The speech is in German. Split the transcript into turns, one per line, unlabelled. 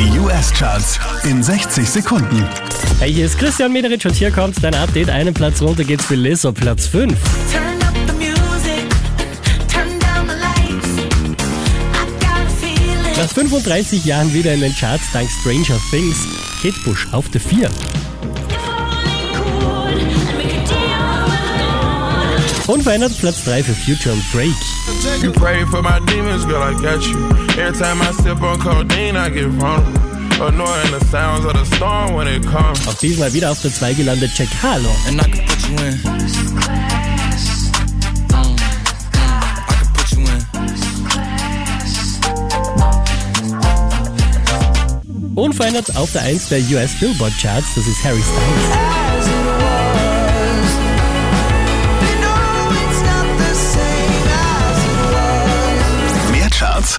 Die US-Charts in 60 Sekunden.
Hey, hier ist Christian Mederitsch und hier kommt dein Update. Einen Platz runter geht's für Lizzo, Platz 5.
Turn up the music, turn down the lights. I got a feeling.
Nach 35 Jahren wieder in den Charts dank Stranger Things. Kate Bush auf der 4. Unverändert Platz 3 für Future und Drake.
You pray for my demons, girl, I got you. Every time I sip on codeine, I get vulnerable. Annoying the sounds of the storm when it comes.
Auch diesmal wieder auf der 2 gelandet Jack Harlow.
and I can put you in. I can put you in.
Unverändert auf der 1 der US Billboard Charts, das ist Harry Styles.